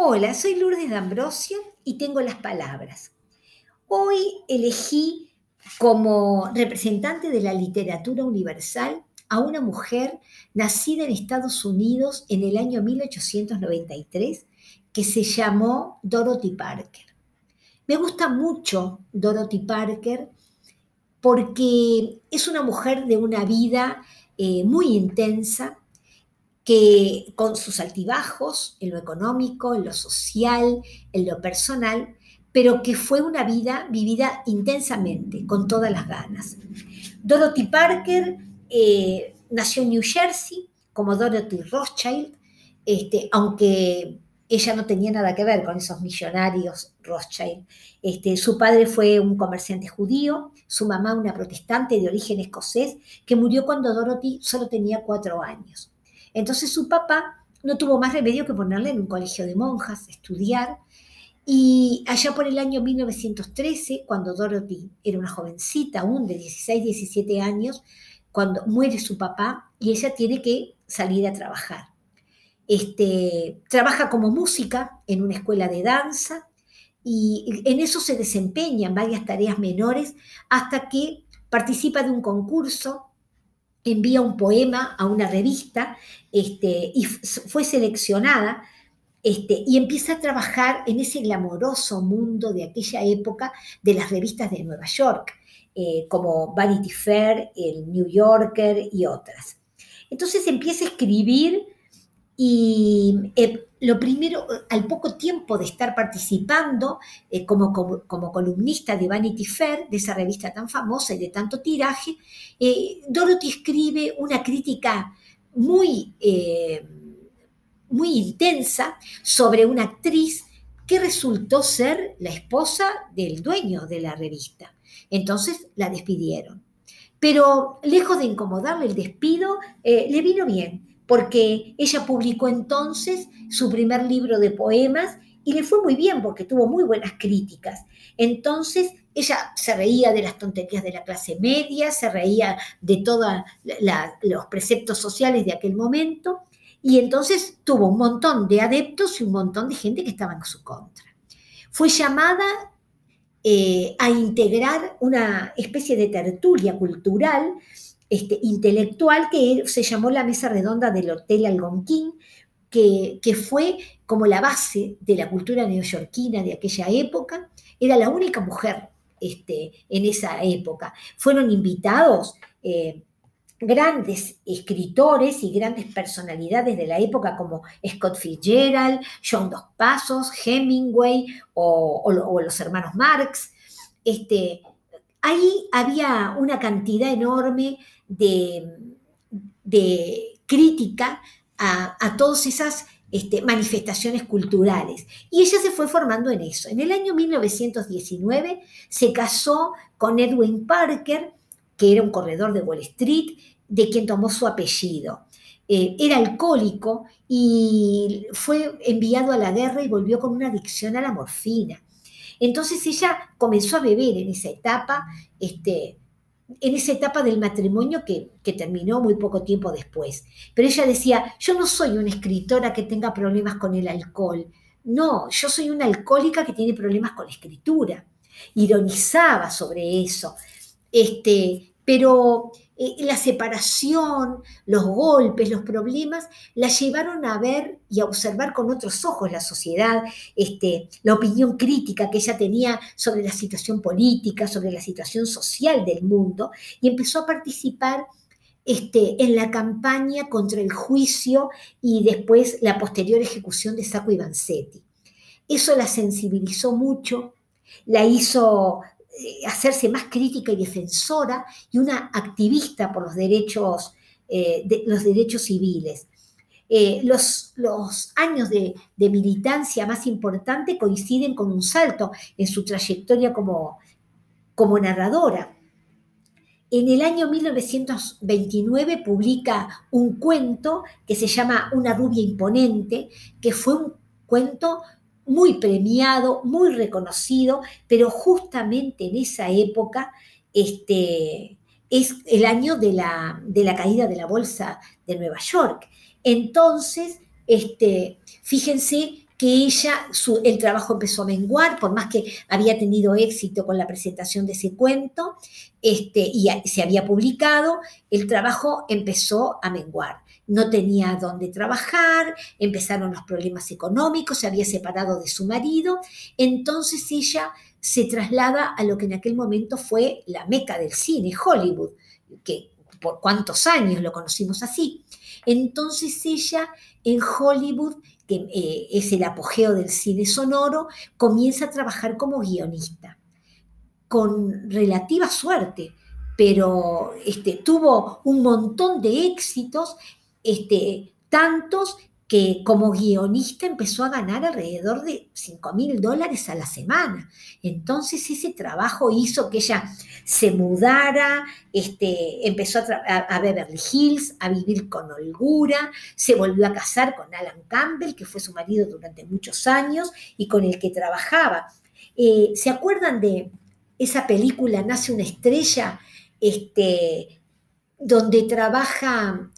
Hola, soy Lourdes D'Ambrosio y tengo las palabras. Hoy elegí como representante de la literatura universal a una mujer nacida en Estados Unidos en el año 1893 que se llamó Dorothy Parker. Me gusta mucho Dorothy Parker porque es una mujer de una vida eh, muy intensa, que con sus altibajos en lo económico, en lo social, en lo personal, pero que fue una vida vivida intensamente, con todas las ganas. Dorothy Parker eh, nació en New Jersey como Dorothy Rothschild, este, aunque ella no tenía nada que ver con esos millonarios Rothschild. Este, su padre fue un comerciante judío, su mamá una protestante de origen escocés, que murió cuando Dorothy solo tenía cuatro años. Entonces su papá no tuvo más remedio que ponerle en un colegio de monjas, estudiar, y allá por el año 1913, cuando Dorothy era una jovencita aún de 16, 17 años, cuando muere su papá y ella tiene que salir a trabajar. Este, trabaja como música en una escuela de danza y en eso se desempeña en varias tareas menores hasta que participa de un concurso envía un poema a una revista este, y fue seleccionada este, y empieza a trabajar en ese glamoroso mundo de aquella época de las revistas de Nueva York, eh, como Vanity Fair, el New Yorker y otras. Entonces empieza a escribir y eh, lo primero, al poco tiempo de estar participando eh, como, como, columnista de Vanity Fair, de esa revista tan famosa y de tanto tiraje, eh, Dorothy escribe una crítica muy, muy intensa sobre una actriz que resultó ser la esposa del dueño de la revista. Entonces la despidieron. Pero lejos de incomodarle el despido, le vino bien porque ella publicó entonces su primer libro de poemas y le fue muy bien porque tuvo muy buenas críticas. Entonces ella se reía de las tonterías de la clase media, se reía de todos los preceptos sociales de aquel momento y entonces tuvo un montón de adeptos y un montón de gente que estaba en su contra. Fue llamada eh, a integrar una especie de tertulia cultural este, intelectual que se llamó la mesa redonda del Hotel Algonquín, que, que fue como la base de la cultura neoyorquina de aquella época. Era la única mujer este, en esa época. Fueron invitados eh, grandes escritores y grandes personalidades de la época como Scott Fitzgerald, John Dos Pasos, Hemingway o, los hermanos Marx. Este, ahí había una cantidad enorme de, crítica a, todas esas este, manifestaciones culturales. Y ella se fue formando en eso. En el año 1919 se casó con Edwin Parker, que era un corredor de Wall Street, de quien tomó su apellido. Eh, era alcohólico y fue enviado a la guerra y volvió con una adicción a la morfina. Entonces ella comenzó a beber en esa etapa, este, en esa etapa del matrimonio que, terminó muy poco tiempo después. Pero ella decía, yo no soy una escritora que tenga problemas con el alcohol. No, yo soy una alcohólica que tiene problemas con la escritura. Ironizaba sobre eso. Este, pero eh, la separación, los golpes, los problemas, la llevaron a ver y a observar con otros ojos la sociedad, este, la opinión crítica que ella tenía sobre la situación política, sobre la situación social del mundo, y empezó a participar este, en la campaña contra el juicio y después la posterior ejecución de Sacco y Vanzetti. Eso la sensibilizó mucho, la hizo hacerse más crítica y defensora y una activista por los derechos, eh, de, los derechos civiles. Eh, los, los, años de, militancia más importante coinciden con un salto en su trayectoria como, como narradora. En el año 1929 publica un cuento que se llama Una rubia imponente, que fue un cuento muy premiado, muy reconocido, pero justamente en esa época este, es el año de la, de la, caída de la bolsa de Nueva York. Entonces, este, fíjense que ella, su, el trabajo empezó a menguar, por más que había tenido éxito con la presentación de ese cuento este, y se había publicado, el trabajo empezó a menguar. No tenía dónde trabajar, empezaron los problemas económicos, se había separado de su marido, entonces ella se traslada a lo que en aquel momento fue la meca del cine, Hollywood, que por cuántos años lo conocimos así. Entonces ella en Hollywood, que eh, es el apogeo del cine sonoro, comienza a trabajar como guionista, con relativa suerte, pero este, tuvo un montón de éxitos, este, tantos que como guionista empezó a ganar alrededor de 5 mil dólares a la semana. Entonces ese trabajo hizo que ella se mudara, este, empezó a, a, Beverly Hills, a vivir con holgura, se volvió a casar con Alan Campbell, que fue su marido durante muchos años y con el que trabajaba. Eh, ¿Se acuerdan de esa película Nace una estrella? Este, donde trabaja,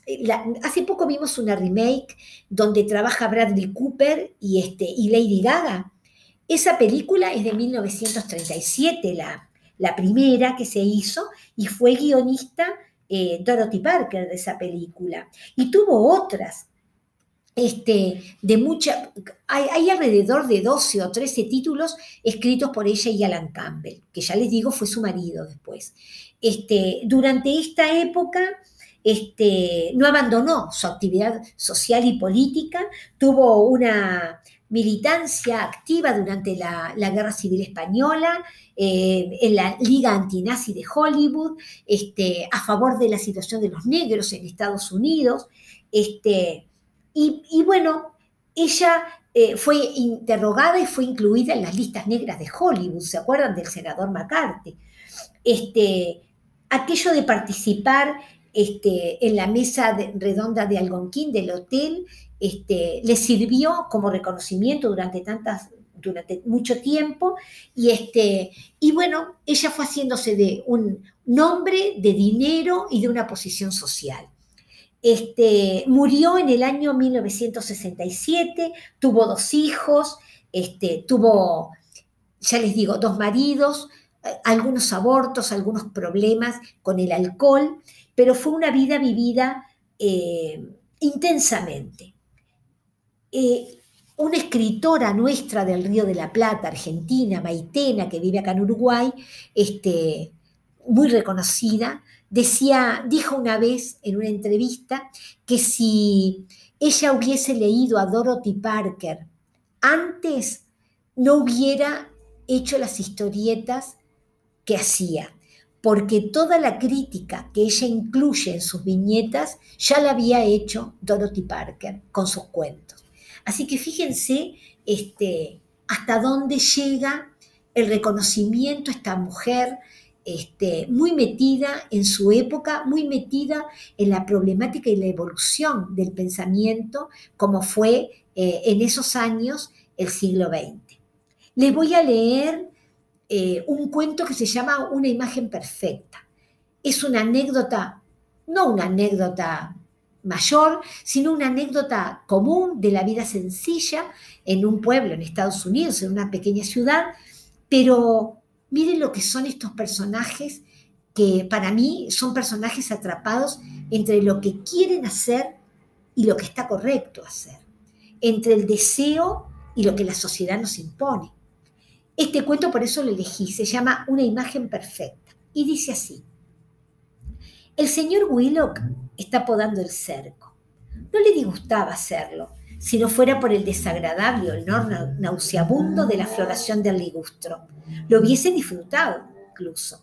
hace poco vimos una remake donde trabaja Bradley Cooper y, este, y Lady Gaga. Esa película es de 1937, la, la primera que se hizo, y fue guionista eh, Dorothy Parker de esa película. Y tuvo otras, este, de mucha, hay, alrededor de 12 o 13 títulos escritos por ella y Alan Campbell, que ya les digo fue su marido después. Este, durante esta época este, no abandonó su actividad social y política, tuvo una militancia activa durante la, Guerra Civil Española, eh, en la Liga Antinazi de Hollywood, este, a favor de la situación de los negros en Estados Unidos. Este, y, bueno, ella eh, fue interrogada y fue incluida en las listas negras de Hollywood, ¿se acuerdan del senador McCarthy? Este, aquello de participar este, en la mesa redonda de Algonquín del hotel este, le sirvió como reconocimiento durante tantas durante mucho tiempo y este y bueno ella fue haciéndose de un nombre de dinero y de una posición social este, murió en el año 1967 tuvo dos hijos este, tuvo ya les digo dos maridos algunos abortos, algunos problemas con el alcohol, pero fue una vida vivida eh, intensamente. Eh, una escritora nuestra del Río de la Plata, argentina, Maitena, que vive acá en Uruguay, este, muy reconocida, decía, dijo una vez en una entrevista que si ella hubiese leído a Dorothy Parker antes, no hubiera hecho las historietas que hacía, porque toda la crítica que ella incluye en sus viñetas ya la había hecho Dorothy Parker con sus cuentos. Así que fíjense este, hasta dónde llega el reconocimiento a esta mujer este, muy metida en su época, muy metida en la problemática y la evolución del pensamiento, como fue eh, en esos años el siglo XX. Les voy a leer eh, un cuento que se llama Una imagen perfecta. Es una anécdota, no una anécdota mayor, sino una anécdota común de la vida sencilla en un pueblo en Estados Unidos, en una pequeña ciudad, pero miren lo que son estos personajes que para mí son personajes atrapados entre lo que quieren hacer y lo que está correcto hacer, entre el deseo y lo que la sociedad nos impone. Este cuento por eso lo elegí, se llama Una imagen perfecta y dice así. El señor Willock está podando el cerco. No le disgustaba hacerlo, si no fuera por el desagradable olor nauseabundo de la floración del ligustro. Lo hubiese disfrutado incluso.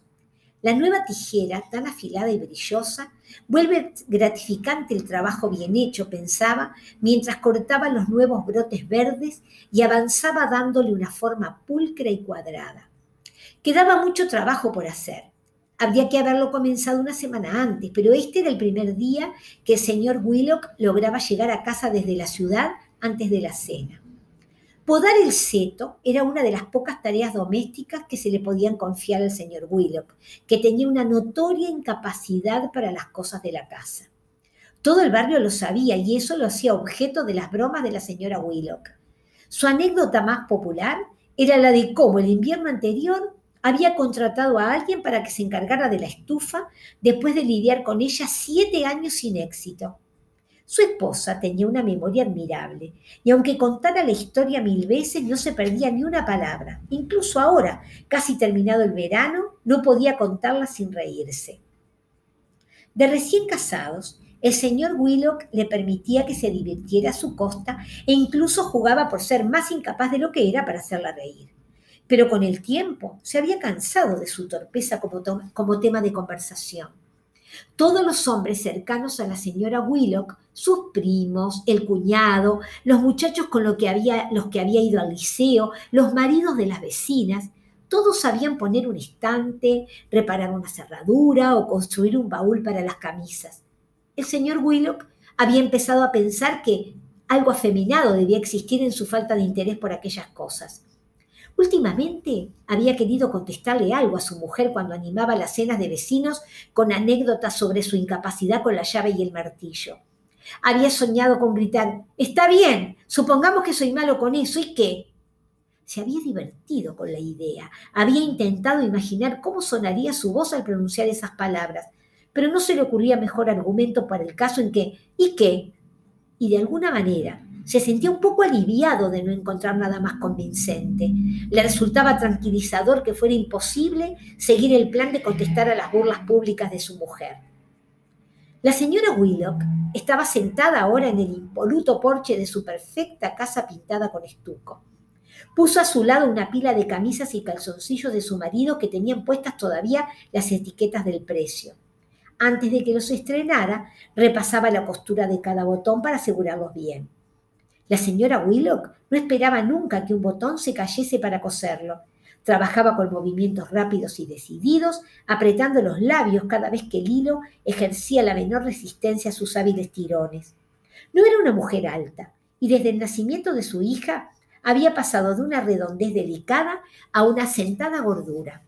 La nueva tijera, tan afilada y brillosa, vuelve gratificante el trabajo bien hecho, pensaba, mientras cortaba los nuevos brotes verdes y avanzaba dándole una forma pulcra y cuadrada. Quedaba mucho trabajo por hacer. Habría que haberlo comenzado una semana antes, pero este era el primer día que el señor Willock lograba llegar a casa desde la ciudad antes de la cena. Podar el seto era una de las pocas tareas domésticas que se le podían confiar al señor Willock, que tenía una notoria incapacidad para las cosas de la casa. Todo el barrio lo sabía y eso lo hacía objeto de las bromas de la señora Willock. Su anécdota más popular era la de cómo el invierno anterior había contratado a alguien para que se encargara de la estufa después de lidiar con ella siete años sin éxito. Su esposa tenía una memoria admirable y aunque contara la historia mil veces no se perdía ni una palabra. Incluso ahora, casi terminado el verano, no podía contarla sin reírse. De recién casados, el señor Willock le permitía que se divirtiera a su costa e incluso jugaba por ser más incapaz de lo que era para hacerla reír. Pero con el tiempo se había cansado de su torpeza como, tema de conversación. Todos los hombres cercanos a la señora Willock, sus primos, el cuñado, los muchachos con los que había, los que había ido al liceo, los maridos de las vecinas, todos sabían poner un estante, reparar una cerradura o construir un baúl para las camisas el señor Willock había empezado a pensar que algo afeminado debía existir en su falta de interés por aquellas cosas. Últimamente había querido contestarle algo a su mujer cuando animaba las cenas de vecinos con anécdotas sobre su incapacidad con la llave y el martillo. Había soñado con gritar, Está bien, supongamos que soy malo con eso, ¿y qué? Se había divertido con la idea, había intentado imaginar cómo sonaría su voz al pronunciar esas palabras, pero no se le ocurría mejor argumento para el caso en que, ¿y qué? Y de alguna manera se sentía un poco aliviado de no encontrar nada más convincente. Le resultaba tranquilizador que fuera imposible seguir el plan de contestar a las burlas públicas de su mujer. La señora Willock estaba sentada ahora en el impoluto porche de su perfecta casa pintada con estuco. Puso a su lado una pila de camisas y calzoncillos de su marido que tenían puestas todavía las etiquetas del precio antes de que los estrenara, repasaba la costura de cada botón para asegurarlos bien. La señora Willock no esperaba nunca que un botón se cayese para coserlo. Trabajaba con movimientos rápidos y decididos, apretando los labios cada vez que el hilo ejercía la menor resistencia a sus hábiles tirones. No era una mujer alta, y desde el nacimiento de su hija había pasado de una redondez delicada a una sentada gordura.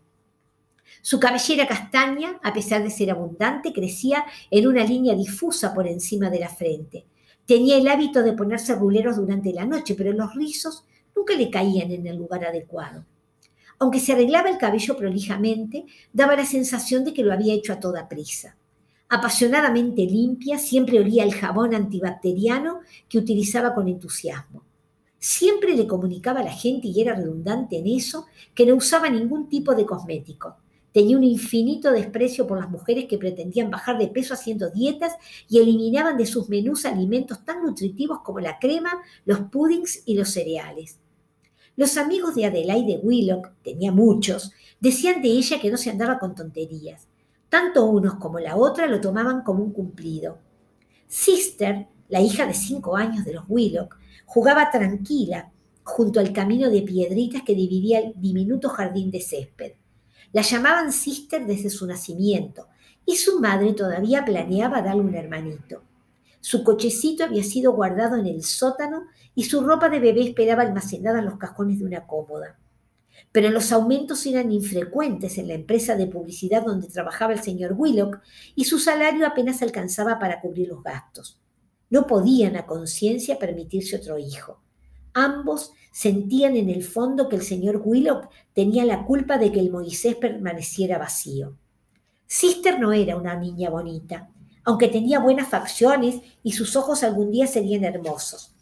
Su cabellera castaña, a pesar de ser abundante, crecía en una línea difusa por encima de la frente. Tenía el hábito de ponerse ruleros durante la noche, pero los rizos nunca le caían en el lugar adecuado. Aunque se arreglaba el cabello prolijamente, daba la sensación de que lo había hecho a toda prisa. Apasionadamente limpia, siempre olía el jabón antibacteriano que utilizaba con entusiasmo. Siempre le comunicaba a la gente, y era redundante en eso, que no usaba ningún tipo de cosmético. Tenía un infinito desprecio por las mujeres que pretendían bajar de peso haciendo dietas y eliminaban de sus menús alimentos tan nutritivos como la crema, los puddings y los cereales. Los amigos de Adelaide Willock, tenía muchos, decían de ella que no se andaba con tonterías. Tanto unos como la otra lo tomaban como un cumplido. Sister, la hija de cinco años de los Willock, jugaba tranquila junto al camino de piedritas que dividía el diminuto jardín de césped. La llamaban Sister desde su nacimiento y su madre todavía planeaba darle un hermanito. Su cochecito había sido guardado en el sótano y su ropa de bebé esperaba almacenada en los cajones de una cómoda. Pero los aumentos eran infrecuentes en la empresa de publicidad donde trabajaba el señor Willock y su salario apenas alcanzaba para cubrir los gastos. No podían a conciencia permitirse otro hijo. Ambos sentían en el fondo que el señor Willock tenía la culpa de que el Moisés permaneciera vacío. Sister no era una niña bonita, aunque tenía buenas facciones y sus ojos algún día serían hermosos.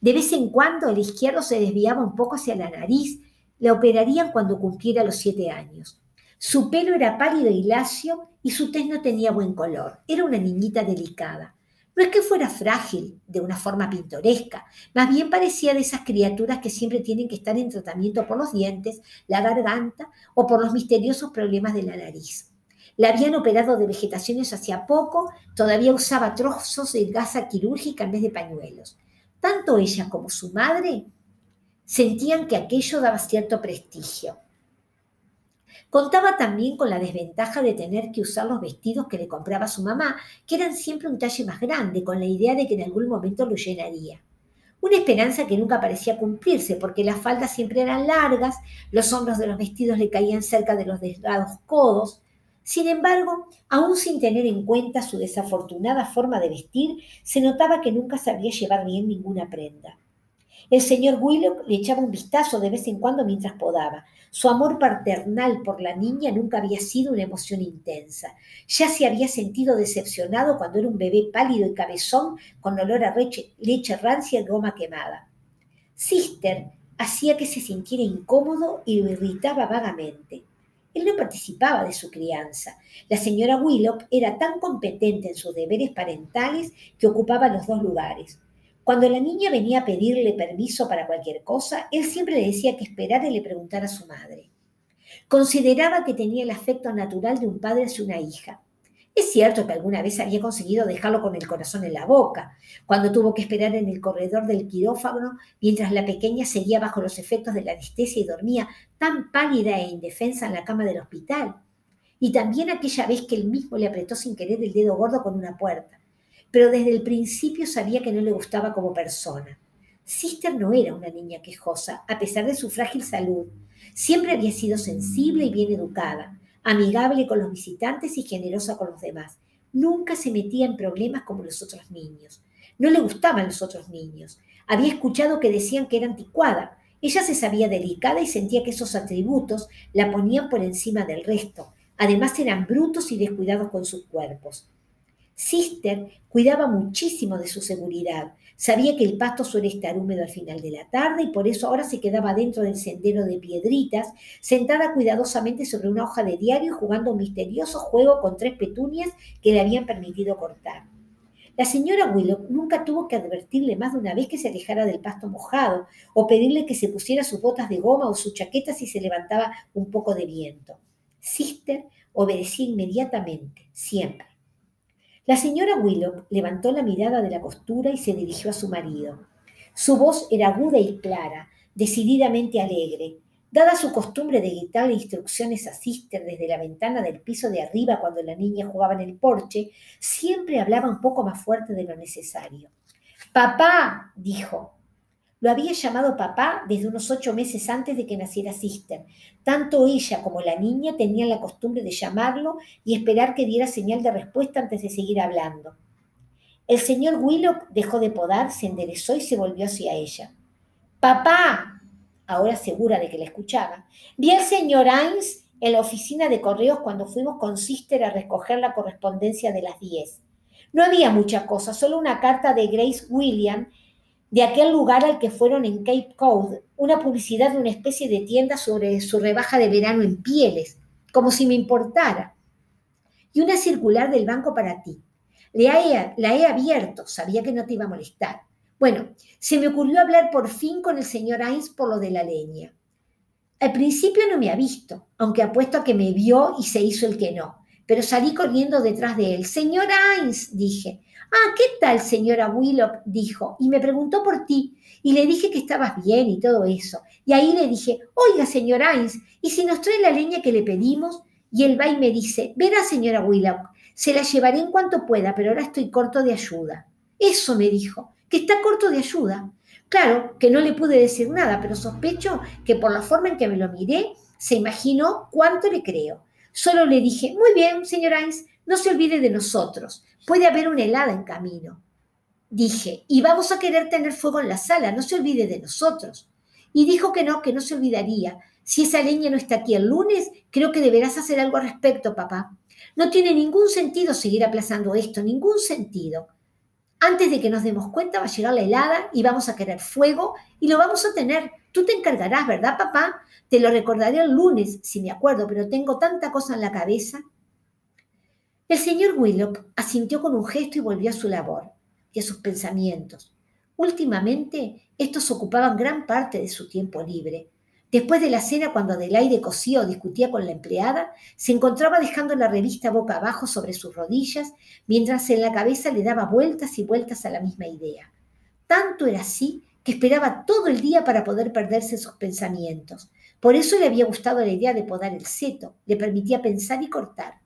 De vez en cuando el izquierdo se desviaba un poco hacia la nariz, la operarían cuando cumpliera los siete años. Su pelo era pálido y lacio y su tez no tenía buen color. Era una niñita delicada. No es que fuera frágil de una forma pintoresca, más bien parecía de esas criaturas que siempre tienen que estar en tratamiento por los dientes, la garganta o por los misteriosos problemas de la nariz. La habían operado de vegetaciones hacía poco, todavía usaba trozos de gasa quirúrgica en vez de pañuelos. Tanto ella como su madre sentían que aquello daba cierto prestigio. Contaba también con la desventaja de tener que usar los vestidos que le compraba su mamá, que eran siempre un talle más grande, con la idea de que en algún momento lo llenaría. Una esperanza que nunca parecía cumplirse, porque las faldas siempre eran largas, los hombros de los vestidos le caían cerca de los delgados codos. Sin embargo, aún sin tener en cuenta su desafortunada forma de vestir, se notaba que nunca sabía llevar bien ninguna prenda. El señor Willock le echaba un vistazo de vez en cuando mientras podaba. Su amor paternal por la niña nunca había sido una emoción intensa. Ya se había sentido decepcionado cuando era un bebé pálido y cabezón con olor a leche, rancia y goma quemada. Sister hacía que se sintiera incómodo y lo irritaba vagamente. Él no participaba de su crianza. La señora Willock era tan competente en sus deberes parentales que ocupaba los dos lugares. Cuando la niña venía a pedirle permiso para cualquier cosa, él siempre le decía que esperara y le preguntara a su madre. Consideraba que tenía el afecto natural de un padre hacia una hija. Es cierto que alguna vez había conseguido dejarlo con el corazón en la boca, cuando tuvo que esperar en el corredor del quirófano mientras la pequeña seguía bajo los efectos de la anestesia y dormía tan pálida e indefensa en la cama del hospital. Y también aquella vez que él mismo le apretó sin querer el dedo gordo con una puerta. Pero desde el principio sabía que no le gustaba como persona. Sister no era una niña quejosa, a pesar de su frágil salud. Siempre había sido sensible y bien educada amigable con los visitantes y generosa con los demás. Nunca se metía en problemas como los otros niños. No le gustaban los otros niños. Había escuchado que decían que era anticuada. Ella se sabía delicada y sentía que esos atributos la ponían por encima del resto. Además eran brutos y descuidados con sus cuerpos. Sister cuidaba muchísimo de su seguridad. Sabía que el pasto suele estar húmedo al final de la tarde y por eso ahora se quedaba dentro del sendero de piedritas, sentada cuidadosamente sobre una hoja de diario jugando un misterioso juego con tres petunias que le habían permitido cortar. La señora Willow nunca tuvo que advertirle más de una vez que se alejara del pasto mojado o pedirle que se pusiera sus botas de goma o su chaqueta si se levantaba un poco de viento. Sister obedecía inmediatamente, siempre. La señora Willow levantó la mirada de la costura y se dirigió a su marido. Su voz era aguda y clara, decididamente alegre. Dada su costumbre de gritarle instrucciones a Sister desde la ventana del piso de arriba cuando la niña jugaba en el porche, siempre hablaba un poco más fuerte de lo necesario. Papá, dijo, lo había llamado papá desde unos ocho meses antes de que naciera Sister. Tanto ella como la niña tenían la costumbre de llamarlo y esperar que diera señal de respuesta antes de seguir hablando. El señor Willock dejó de podar, se enderezó y se volvió hacia ella. Papá, ahora segura de que la escuchaba, vi al señor Ains en la oficina de correos cuando fuimos con Sister a recoger la correspondencia de las diez. No había mucha cosa, solo una carta de Grace William de aquel lugar al que fueron en Cape Cod, una publicidad de una especie de tienda sobre su rebaja de verano en pieles, como si me importara. Y una circular del banco para ti. La he, la he abierto, sabía que no te iba a molestar. Bueno, se me ocurrió hablar por fin con el señor Ains por lo de la leña. Al principio no me ha visto, aunque apuesto a que me vio y se hizo el que no, pero salí corriendo detrás de él. Señor Ains, dije, Ah, ¿qué tal, señora Willock? dijo, y me preguntó por ti, y le dije que estabas bien y todo eso. Y ahí le dije, oiga, señora Ains, ¿y si nos trae la leña que le pedimos? Y él va y me dice, verá, señora Willock, se la llevaré en cuanto pueda, pero ahora estoy corto de ayuda. Eso me dijo, que está corto de ayuda. Claro que no le pude decir nada, pero sospecho que por la forma en que me lo miré, se imaginó cuánto le creo. Solo le dije, muy bien, señora Ains, no se olvide de nosotros. Puede haber una helada en camino. Dije, y vamos a querer tener fuego en la sala, no se olvide de nosotros. Y dijo que no, que no se olvidaría. Si esa leña no está aquí el lunes, creo que deberás hacer algo al respecto, papá. No tiene ningún sentido seguir aplazando esto, ningún sentido. Antes de que nos demos cuenta va a llegar la helada y vamos a querer fuego y lo vamos a tener. Tú te encargarás, ¿verdad, papá? Te lo recordaré el lunes, si me acuerdo, pero tengo tanta cosa en la cabeza. El señor Willock asintió con un gesto y volvió a su labor y a sus pensamientos. Últimamente, estos ocupaban gran parte de su tiempo libre. Después de la cena, cuando Adelaide cosía o discutía con la empleada, se encontraba dejando la revista boca abajo sobre sus rodillas, mientras en la cabeza le daba vueltas y vueltas a la misma idea. Tanto era así que esperaba todo el día para poder perderse sus pensamientos. Por eso le había gustado la idea de podar el seto, le permitía pensar y cortar.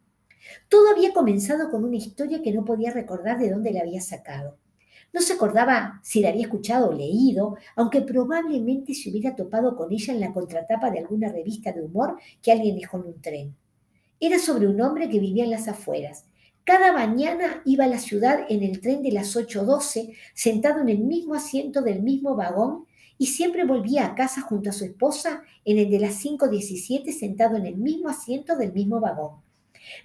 Todo había comenzado con una historia que no podía recordar de dónde la había sacado. No se acordaba si la había escuchado o leído, aunque probablemente se hubiera topado con ella en la contratapa de alguna revista de humor que alguien dejó en un tren. Era sobre un hombre que vivía en las afueras. Cada mañana iba a la ciudad en el tren de las 8.12, sentado en el mismo asiento del mismo vagón, y siempre volvía a casa junto a su esposa en el de las 5.17, sentado en el mismo asiento del mismo vagón.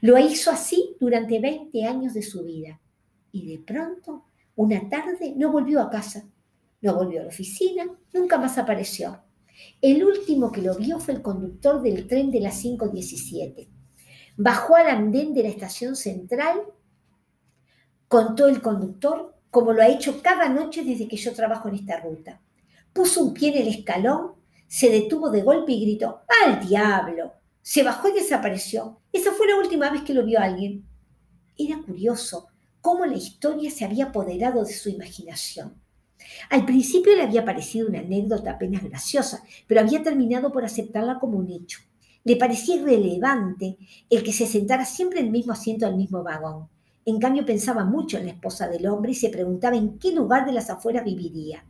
Lo hizo así durante 20 años de su vida. Y de pronto, una tarde, no volvió a casa, no volvió a la oficina, nunca más apareció. El último que lo vio fue el conductor del tren de las 5.17 Bajó al andén de la estación central, contó el conductor, como lo ha hecho cada noche desde que yo trabajo en esta ruta. Puso un pie en el escalón, se detuvo de golpe y gritó, ¡al diablo! Se bajó y desapareció. Esa fue la última vez que lo vio alguien. Era curioso cómo la historia se había apoderado de su imaginación. Al principio le había parecido una anécdota apenas graciosa, pero había terminado por aceptarla como un hecho. Le parecía irrelevante el que se sentara siempre en el mismo asiento del mismo vagón. En cambio pensaba mucho en la esposa del hombre y se preguntaba en qué lugar de las afueras viviría.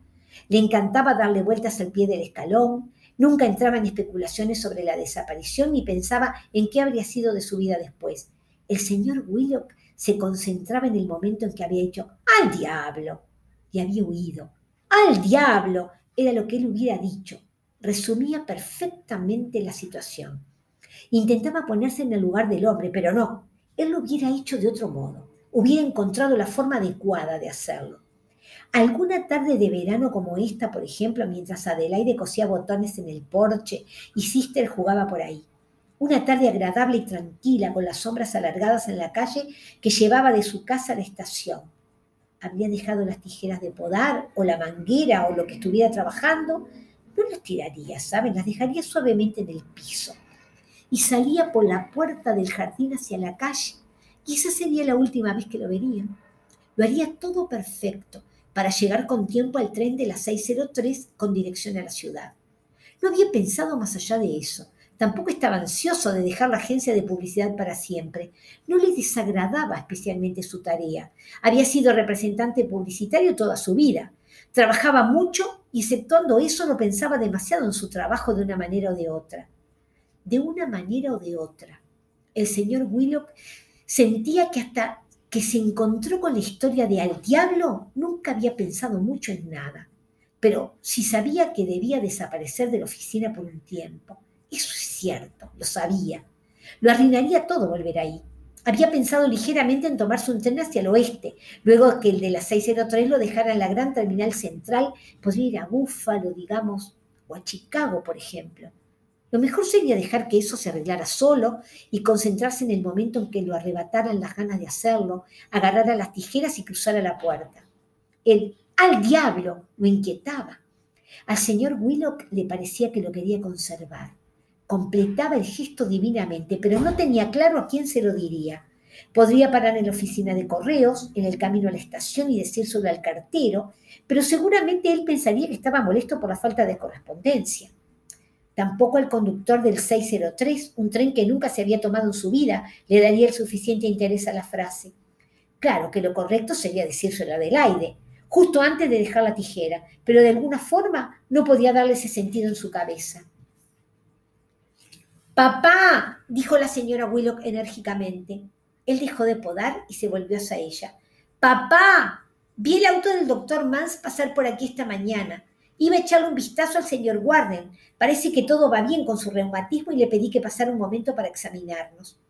Le encantaba darle vueltas al pie del escalón, nunca entraba en especulaciones sobre la desaparición ni pensaba en qué habría sido de su vida después. El señor Willock se concentraba en el momento en que había dicho ¡Al diablo! y había huido. ¡Al diablo! era lo que él hubiera dicho resumía perfectamente la situación. Intentaba ponerse en el lugar del hombre, pero no, él lo hubiera hecho de otro modo, hubiera encontrado la forma adecuada de hacerlo. Alguna tarde de verano como esta, por ejemplo, mientras Adelaide cosía botones en el porche y Sister jugaba por ahí. Una tarde agradable y tranquila, con las sombras alargadas en la calle que llevaba de su casa a la estación. Había dejado las tijeras de podar o la manguera o lo que estuviera trabajando no las tiraría, ¿saben? Las dejaría suavemente en el piso. Y salía por la puerta del jardín hacia la calle. Esa sería la última vez que lo vería. Lo haría todo perfecto para llegar con tiempo al tren de las 603 con dirección a la ciudad. No había pensado más allá de eso. Tampoco estaba ansioso de dejar la agencia de publicidad para siempre. No le desagradaba especialmente su tarea. Había sido representante publicitario toda su vida. Trabajaba mucho y exceptuando eso no pensaba demasiado en su trabajo de una manera o de otra. De una manera o de otra. El señor Willock sentía que hasta que se encontró con la historia de Al Diablo nunca había pensado mucho en nada. Pero si sabía que debía desaparecer de la oficina por un tiempo. Eso es cierto, lo sabía. Lo arruinaría todo volver ahí. Había pensado ligeramente en tomarse un tren hacia el oeste, luego que el de la 603 lo dejara en la gran terminal central, podría ir a Búfalo, digamos, o a Chicago, por ejemplo. Lo mejor sería dejar que eso se arreglara solo y concentrarse en el momento en que lo arrebataran las ganas de hacerlo, agarrar a las tijeras y cruzar a la puerta. El al diablo lo inquietaba. Al señor Willock le parecía que lo quería conservar completaba el gesto divinamente, pero no tenía claro a quién se lo diría. Podría parar en la oficina de correos, en el camino a la estación y decírselo al cartero, pero seguramente él pensaría que estaba molesto por la falta de correspondencia. Tampoco al conductor del 603, un tren que nunca se había tomado en su vida, le daría el suficiente interés a la frase. Claro que lo correcto sería decírselo a Adelaide, justo antes de dejar la tijera, pero de alguna forma no podía darle ese sentido en su cabeza. Papá, dijo la señora Willock enérgicamente. Él dejó de podar y se volvió hacia ella. Papá, vi el auto del doctor Mans pasar por aquí esta mañana. Iba a echarle un vistazo al señor Warden. Parece que todo va bien con su reumatismo y le pedí que pasara un momento para examinarnos.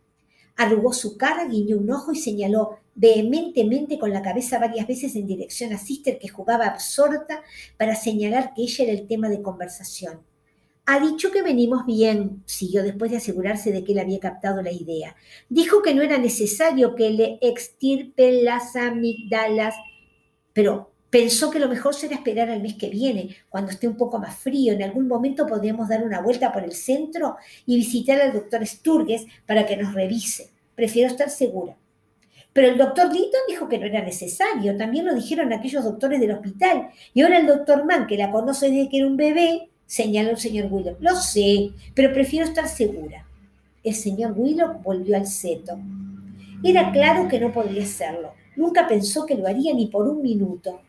Arrugó su cara, guiñó un ojo y señaló vehementemente con la cabeza varias veces en dirección a Sister, que jugaba absorta para señalar que ella era el tema de conversación. Ha dicho que venimos bien, siguió después de asegurarse de que él había captado la idea. Dijo que no era necesario que le extirpen las amígdalas, pero pensó que lo mejor será esperar al mes que viene, cuando esté un poco más frío. En algún momento podríamos dar una vuelta por el centro y visitar al doctor Sturges para que nos revise. Prefiero estar segura. Pero el doctor Litton dijo que no era necesario. También lo dijeron aquellos doctores del hospital. Y ahora el doctor Mann, que la conoce desde que era un bebé, señaló el señor Willow. Lo sé, pero prefiero estar segura. El señor Willow volvió al seto. Era claro que no podría hacerlo. Nunca pensó que lo haría ni por un minuto.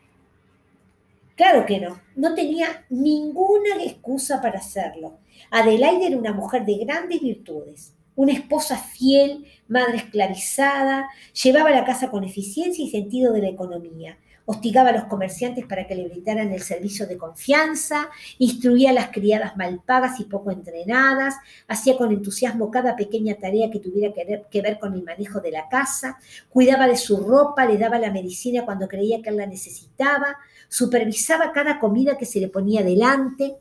Claro que no, no tenía ninguna excusa para hacerlo. Adelaide era una mujer de grandes virtudes. una esposa fiel, madre esclavizada, llevaba la casa con eficiencia y sentido de la economía, hostigaba a los comerciantes para que le brindaran el servicio de confianza, instruía a las criadas mal pagas y poco entrenadas, hacía con entusiasmo cada pequeña tarea que tuviera que ver con el manejo de la casa, cuidaba de su ropa, le daba la medicina cuando creía que él la necesitaba, supervisaba cada comida que se le ponía delante.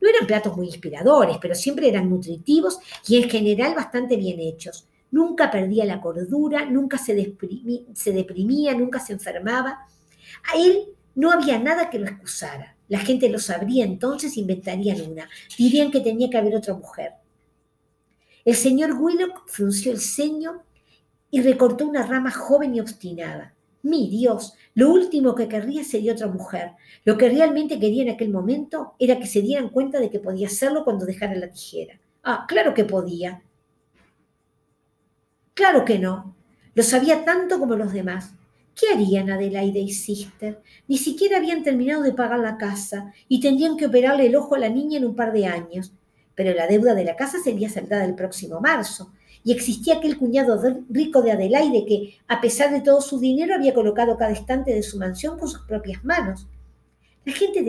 No eran platos muy inspiradores, pero siempre eran nutritivos y en general bastante bien hechos. Nunca perdía la cordura, nunca se, deprimía, nunca se enfermaba. A él no había nada que lo excusara. La gente lo sabría entonces, inventarían una. Dirían que tenía que haber otra mujer. El señor Willock frunció el ceño y recortó una rama joven y obstinada. Mi Dios, lo último que querría sería otra mujer. Lo que realmente quería en aquel momento era que se dieran cuenta de que podía hacerlo cuando dejara la tijera. Ah, claro que podía. Claro que no. Lo sabía tanto como los demás. ¿Qué harían Adelaide y Sister? Ni siquiera habían terminado de pagar la casa y tendrían que operarle el ojo a la niña en un par de años. Pero la deuda de la casa sería saldada el próximo marzo. Y existía aquel cuñado rico de Adelaide que, a pesar de todo su dinero, había colocado cada estante de su mansión con sus propias manos. La gente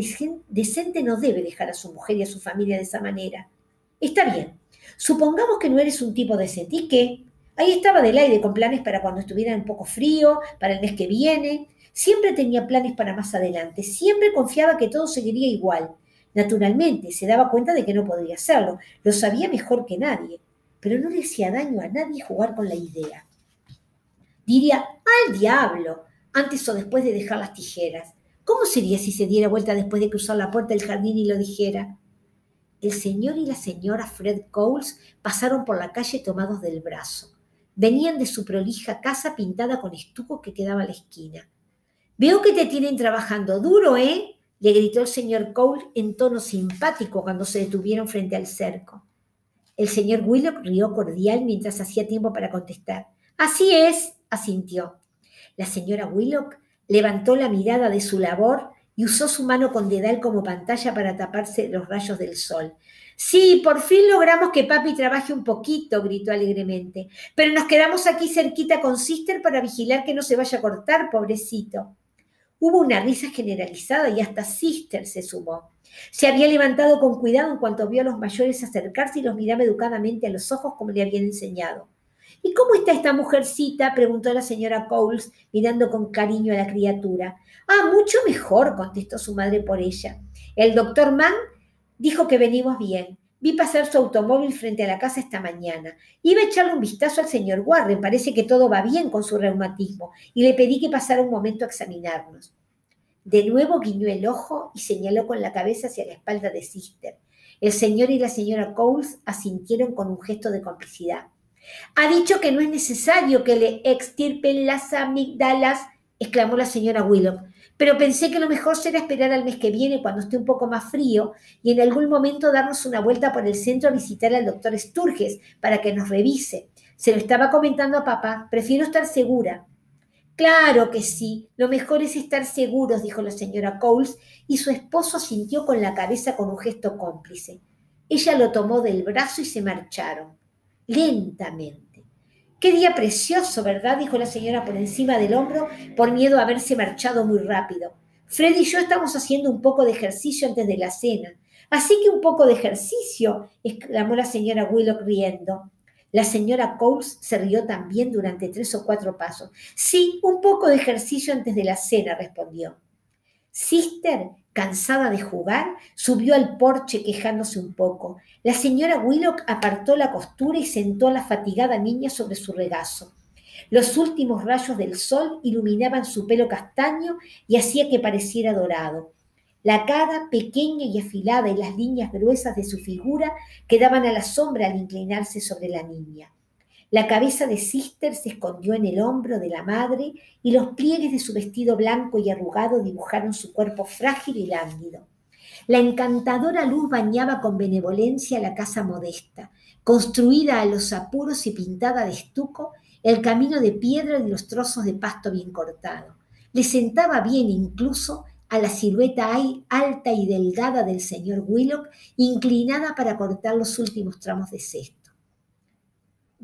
decente no debe dejar a su mujer y a su familia de esa manera. Está bien. Supongamos que no eres un tipo decente. ¿Y? Ahí estaba Adelaide con planes para cuando estuviera un poco frío, para el mes que viene. Siempre tenía planes para más adelante. Siempre confiaba que todo seguiría igual. Naturalmente, se daba cuenta de que no podría hacerlo. Lo sabía mejor que nadie. Pero no le hacía daño a nadie jugar con la idea. Diría, al diablo, antes o después de dejar las tijeras. ¿Cómo sería si se diera vuelta después de cruzar la puerta del jardín y lo dijera? El señor y la señora Fred Coles pasaron por la calle tomados del brazo. Venían de su prolija casa pintada con estuco que quedaba a la esquina. Veo que te tienen trabajando duro, ¿eh? le gritó el señor Cole en tono simpático cuando se detuvieron frente al cerco. El señor Willock rió cordial mientras hacía tiempo para contestar. Así es, asintió. La señora Willock levantó la mirada de su labor y usó su mano con dedal como pantalla para taparse los rayos del sol. Sí, por fin logramos que papi trabaje un poquito, gritó alegremente. Pero nos quedamos aquí cerquita con Sister para vigilar que no se vaya a cortar, pobrecito. Hubo una risa generalizada y hasta Sister se sumó. Se había levantado con cuidado en cuanto vio a los mayores acercarse y los miraba educadamente a los ojos como le habían enseñado. ¿Y cómo está esta mujercita? preguntó la señora Coles, mirando con cariño a la criatura. Ah, mucho mejor, contestó su madre por ella. El doctor Mann Dijo que venimos bien. Vi pasar su automóvil frente a la casa esta mañana. Iba a echarle un vistazo al señor Warren. Parece que todo va bien con su reumatismo. Y le pedí que pasara un momento a examinarnos. De nuevo guiñó el ojo y señaló con la cabeza hacia la espalda de Sister. El señor y la señora Coles asintieron con un gesto de complicidad. Ha dicho que no es necesario que le extirpen las amígdalas, exclamó la señora Willow. Pero pensé que lo mejor será esperar al mes que viene cuando esté un poco más frío y en algún momento darnos una vuelta por el centro a visitar al doctor Sturges para que nos revise. Se lo estaba comentando a papá. Prefiero estar segura. Claro que sí. Lo mejor es estar seguros, dijo la señora Coles, y su esposo sintió con la cabeza con un gesto cómplice. Ella lo tomó del brazo y se marcharon, lentamente. Qué día precioso, ¿verdad? dijo la señora por encima del hombro, por miedo a haberse marchado muy rápido. Fred y yo estamos haciendo un poco de ejercicio antes de la cena. Así que un poco de ejercicio, exclamó la señora Willock riendo. La señora Coles se rió también durante tres o cuatro pasos. Sí, un poco de ejercicio antes de la cena, respondió. Sister cansada de jugar, subió al porche quejándose un poco. La señora Willock apartó la costura y sentó a la fatigada niña sobre su regazo. Los últimos rayos del sol iluminaban su pelo castaño y hacía que pareciera dorado. La cara pequeña y afilada y las líneas gruesas de su figura quedaban a la sombra al inclinarse sobre la niña. La cabeza de Sister se escondió en el hombro de la madre y los pliegues de su vestido blanco y arrugado dibujaron su cuerpo frágil y lánguido. La encantadora luz bañaba con benevolencia la casa modesta, construida a los apuros y pintada de estuco, el camino de piedra y los trozos de pasto bien cortado. Le sentaba bien incluso a la silueta alta y delgada del señor Willock, inclinada para cortar los últimos tramos de cesto.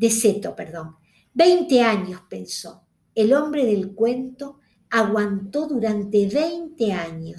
De Seto, perdón. 20 años, pensó. El hombre del cuento aguantó durante 20 años